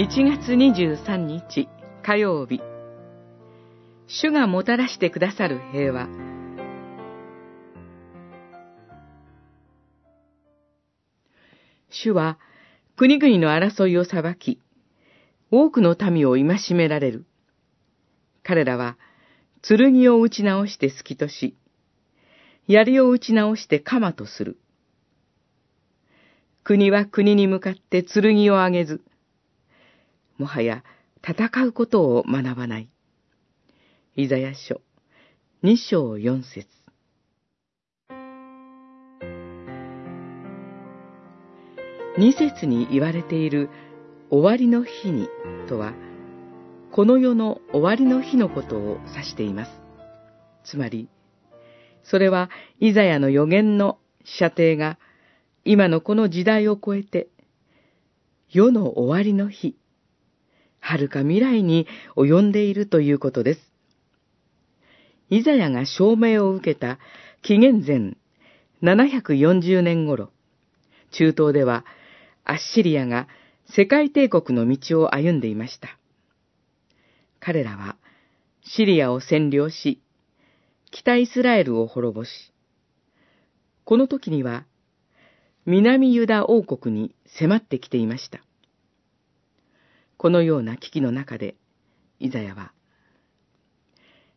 1月23日火曜日主がもたらしてくださる平和主は国々の争いを裁き、多くの民を戒められる。彼らは剣を打ち直して好きとし、槍を打ち直して鎌とする。国は国に向かって剣を上げず、もはや戦うことを学ばない。イザヤ書二章四節二節に言われている終わりの日にとは、この世の終わりの日のことを指しています。つまり、それはイザヤの予言の射程が今のこの時代を超えて、世の終わりの日、遥か未来に及んでいるということです。イザヤが証明を受けた紀元前740年頃、中東ではアッシリアが世界帝国の道を歩んでいました。彼らはシリアを占領し、北イスラエルを滅ぼし、この時には南ユダ王国に迫ってきていました。このような危機の中で、イザヤは、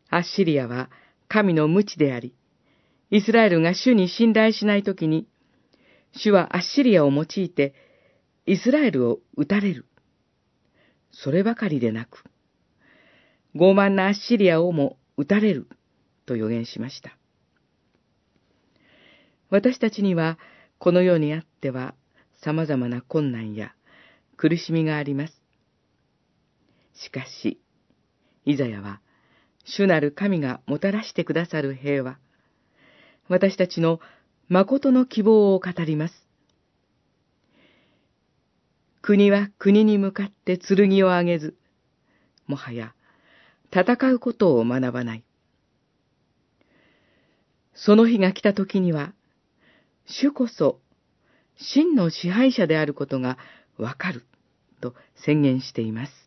アッシリアは神の無知であり、イスラエルが主に信頼しないときに、主はアッシリアを用いて、イスラエルを撃たれる。そればかりでなく、傲慢なアッシリアをも撃たれる、と予言しました。私たちには、この世にあっては様々な困難や苦しみがあります。しかし、イザヤは、主なる神がもたらしてくださる平和、私たちの誠の希望を語ります。国は国に向かって剣を上げず、もはや戦うことを学ばない。その日が来た時には、主こそ真の支配者であることがわかると宣言しています。